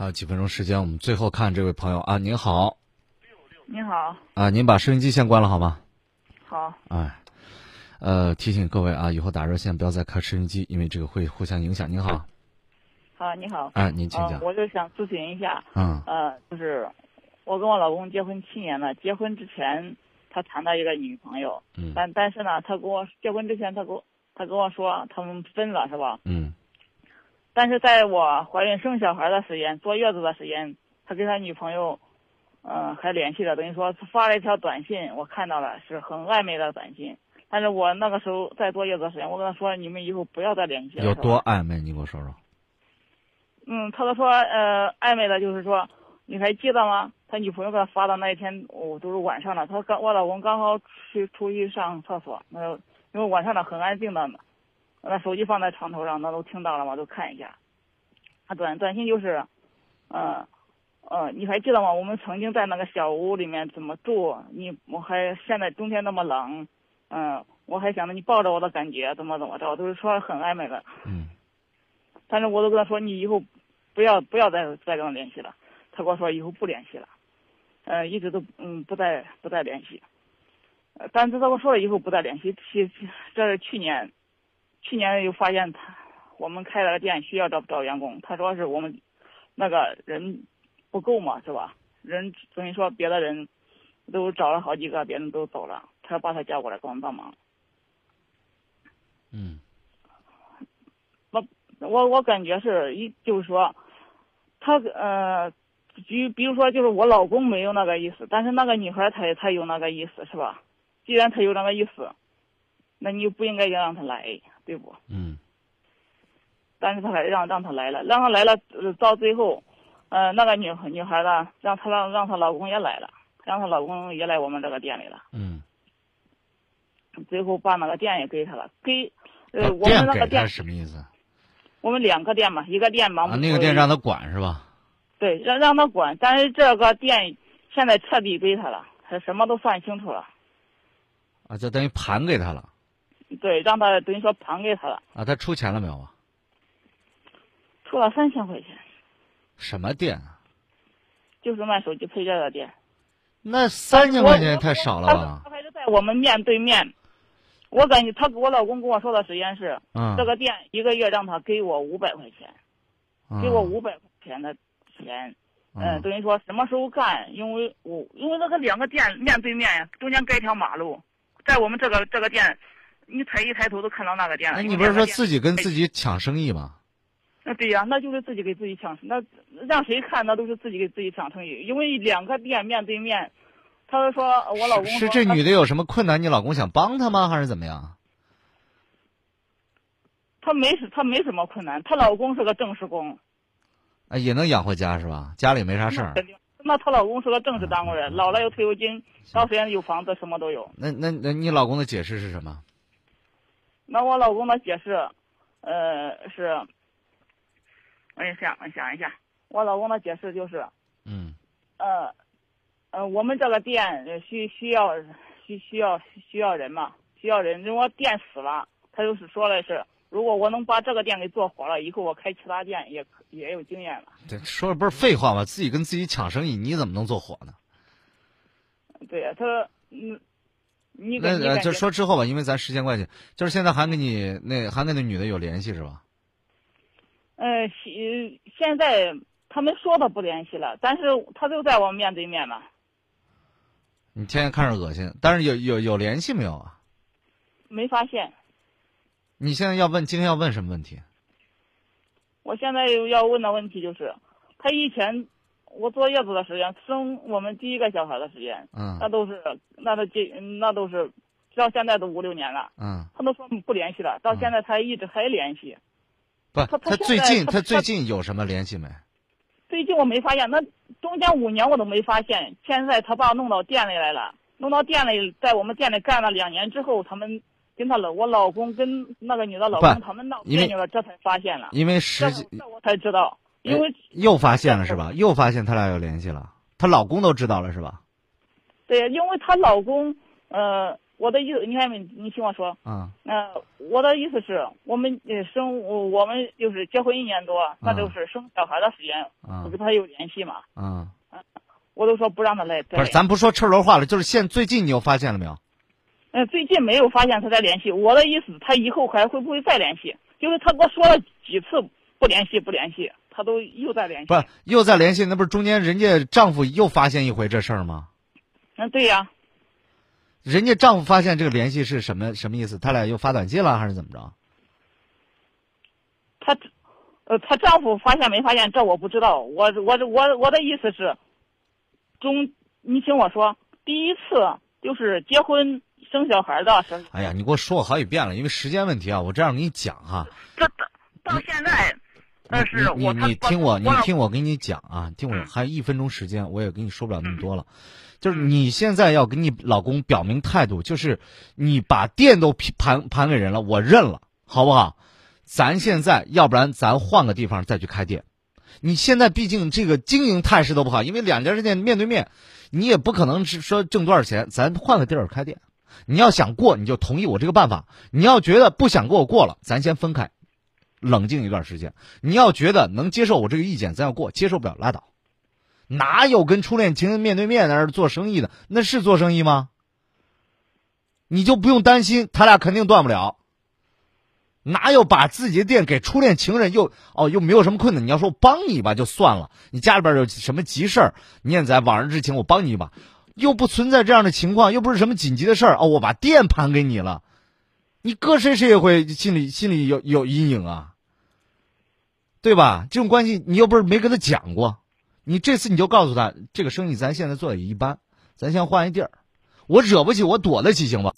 还有几分钟时间，我们最后看这位朋友啊，您好。您好。啊，您把收音机先关了好吗？好。哎，呃，提醒各位啊，以后打热线不要再开收音机，因为这个会互相影响。您好。好，你好。哎，您请讲。我就想咨询一下。嗯。呃，就是我跟我老公结婚七年了，结婚之前他谈到一个女朋友。嗯。但但是呢，他跟我结婚之前，他跟我他跟我说他们分了，是吧？嗯。但是在我怀孕生小孩的时间，坐月子的时间，他跟他女朋友，嗯，还联系了，等于说发了一条短信，我看到了，是很暧昧的短信。但是我那个时候在坐月子的时间，我跟他说，你们以后不要再联系了。有多暧昧？你给我说说。嗯，他都说，呃，暧昧的就是说，你还记得吗？他女朋友给他发的那一天，我都是晚上了。他刚我老公刚好去出去上厕所，那因为晚上的很安静的。那手机放在床头上，那都听到了吗？都看一下。他短短信就是，嗯，呃，你还记得吗？我们曾经在那个小屋里面怎么住？你我还现在冬天那么冷，嗯，我还想着你抱着我的感觉怎么怎么着，都是说很暧昧的。嗯。但是我都跟他说，你以后不要不要再再跟我联系了。他跟我说以后不联系了，呃，一直都嗯不再不再联系。呃，但是他跟我说了以后不再联系，去这是去年。去年又发现他，我们开了个店需要找找员工，他说是我们那个人不够嘛，是吧？人等于说别的人都找了好几个，别人都走了，他把他叫过来给我们帮忙。嗯。我我我感觉是一就是说，他呃，比比如说就是我老公没有那个意思，但是那个女孩她她有那个意思，是吧？既然她有那个意思，那你就不应该让她来。对不？嗯。但是他还让让他来了，让他来了，到最后，呃，那个女女孩呢，让她让让她老公也来了，让她老公也来我们这个店里了。嗯。最后把那个店也给他了，给呃我们那个店什么意思？我们两个店嘛，一个店忙。啊，那个店让他管是吧？对，让让他管，但是这个店现在彻底归他了，他什么都算清楚了。啊，就等于盘给他了。对，让他等于说盘给他了啊，他出钱了没有啊？出了三千块钱。什么店啊？就是卖手机配件的店。那三千块钱太少了吧？他还是在我们面对面。我感觉他我老公跟我说的时间是，嗯，这个店一个月让他给我五百块钱，给我五百块钱的钱，嗯，等于说什么时候干？因为我因为那个两个店面对面呀，中间隔一条马路，在我们这个这个店。你抬一抬头都看到那个店了。哎，你不是说自己跟自己抢生意吗？那对呀，那就是自己给自己抢，那让谁看那都是自己给自己抢生意。因为两个店面对面，他说我老公是这女的有什么困难？你老公想帮她吗？还是怎么样？她没什，她没什么困难。她老公是个正式工，啊，也能养活家是吧？家里没啥事儿。那她老公是个正式单位人，老了有退休金，到时间有房子，什么都有。那那那你老公的解释是什么？那我老公的解释，呃，是，我想我想一下，我老公的解释就是，嗯，呃，呃，我们这个店需需要需需要需要人嘛，需要人，如果店死了，他就是说的是，如果我能把这个店给做活了，以后我开其他店也也有经验了。对，说的不是废话吗？自己跟自己抢生意，你怎么能做火呢？对呀，他说，嗯。那就说之后吧，因为咱时间关系，就是现在还跟你那还跟那女的有联系是吧？呃，现现在他们说的不联系了，但是他就在我们面对面嘛。你天天看着恶心，但是有有有联系没有啊？没发现。你现在要问今天要问什么问题？我现在要问的问题就是，他以前。我坐月子的时间，生我们第一个小孩的时间，嗯，那都是，那都这，那都是，到现在都五六年了，嗯，他都说不联系了，到现在他一直还联系，不，他他最近他最近有什么联系没？最近我没发现，那中间五年我都没发现，现在他爸弄到店里来了，弄到店里，在我们店里干了两年之后，他们跟他老我老公跟那个女的老公他们闹别扭了，这才发现了，因为实际这我才知道。因为又发现了是吧？又发现他俩有联系了，她老公都知道了是吧？对，因为她老公，呃，我的意思，你看没？你听我说，嗯呃，我的意思是我们呃生我我们就是结婚一年多，那就是生小孩的时间，嗯我跟他有联系嘛，嗯！我都说不让他来。不是，咱不说赤裸话了，就是现最近你又发现了没有？嗯，最近没有发现他在联系。我的意思，他以后还会不会再联系？就是他跟我说了几次不联系，不联系，他都又在联系。不是，又在联系，那不是中间人家丈夫又发现一回这事儿吗？嗯，对呀、人家丈夫发现这个联系是什么什么意思？他俩又发短信了还是怎么着？她，呃，她丈夫发现没发现，这我不知道。我我我我的意思是，中，你听我说，第一次就是结婚生小孩的时候，哎呀，你给我说过好几遍了，因为时间问题啊，我这样给你讲哈。这到到现在，但是你我你你听我，你听我给你讲啊，听我嗯还有一分钟时间，我也跟你说不了那么多了。就是你现在要跟你老公表明态度，就是你把店都盘盘给人了，我认了，好不好？咱现在要不然咱换个地方再去开店。你现在毕竟这个经营态势都不好，因为两家店面对面，你也不可能是说挣多少钱，咱换个地儿开店。你要想过，你就同意我这个办法；你要觉得不想跟我过了，咱先分开，冷静一段时间。你要觉得能接受我这个意见，咱要过；接受不了拉倒。哪有跟初恋情人面对面在那儿做生意的？那是做生意吗？你就不用担心，他俩肯定断不了。哪有把自己的店给初恋情人又哦又没有什么困难？你要说我帮你一把就算了，你家里边有什么急事儿，你也在往日之情，我帮你一把，又不存在这样的情况，又不是什么紧急的事儿哦，我把店盘给你了，你搁谁谁也会心里心里有有阴影啊，对吧？这种关系你又不是没跟他讲过，你这次你就告诉他，这个生意咱现在做的也一般，咱先换一地儿，我惹不起，我躲得起，行吧？